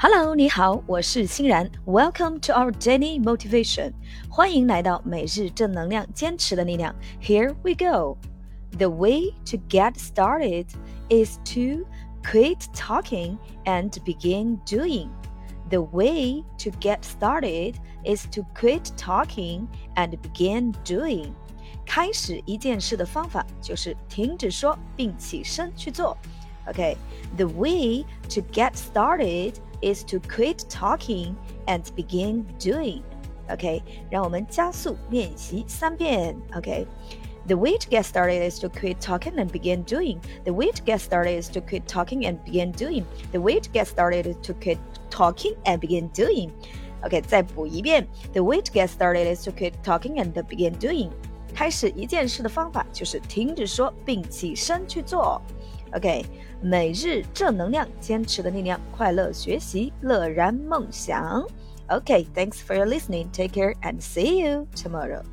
Hello，你好，我是欣然。Welcome to our daily motivation，欢迎来到每日正能量，坚持的力量。Here we go. The way to get started is to quit talking and begin doing. The way to get started is to quit talking and begin doing. 开始一件事的方法就是停止说并起身去做。 Okay, the way to get started is to quit talking and begin doing. OK，让我们加速练习三遍。OK。The way to get started is to quit talking and begin doing. The way to get started is to quit talking and begin doing. The way to get started is to quit talking and begin doing. OK，再补一遍。The way to get started is to quit talking and begin doing. 开始一件事的方法就是停止说并起身去做。 OK，每日正能量，坚持的力量，快乐学习，乐然梦想。OK，thanks for your listening. Take care and see you tomorrow.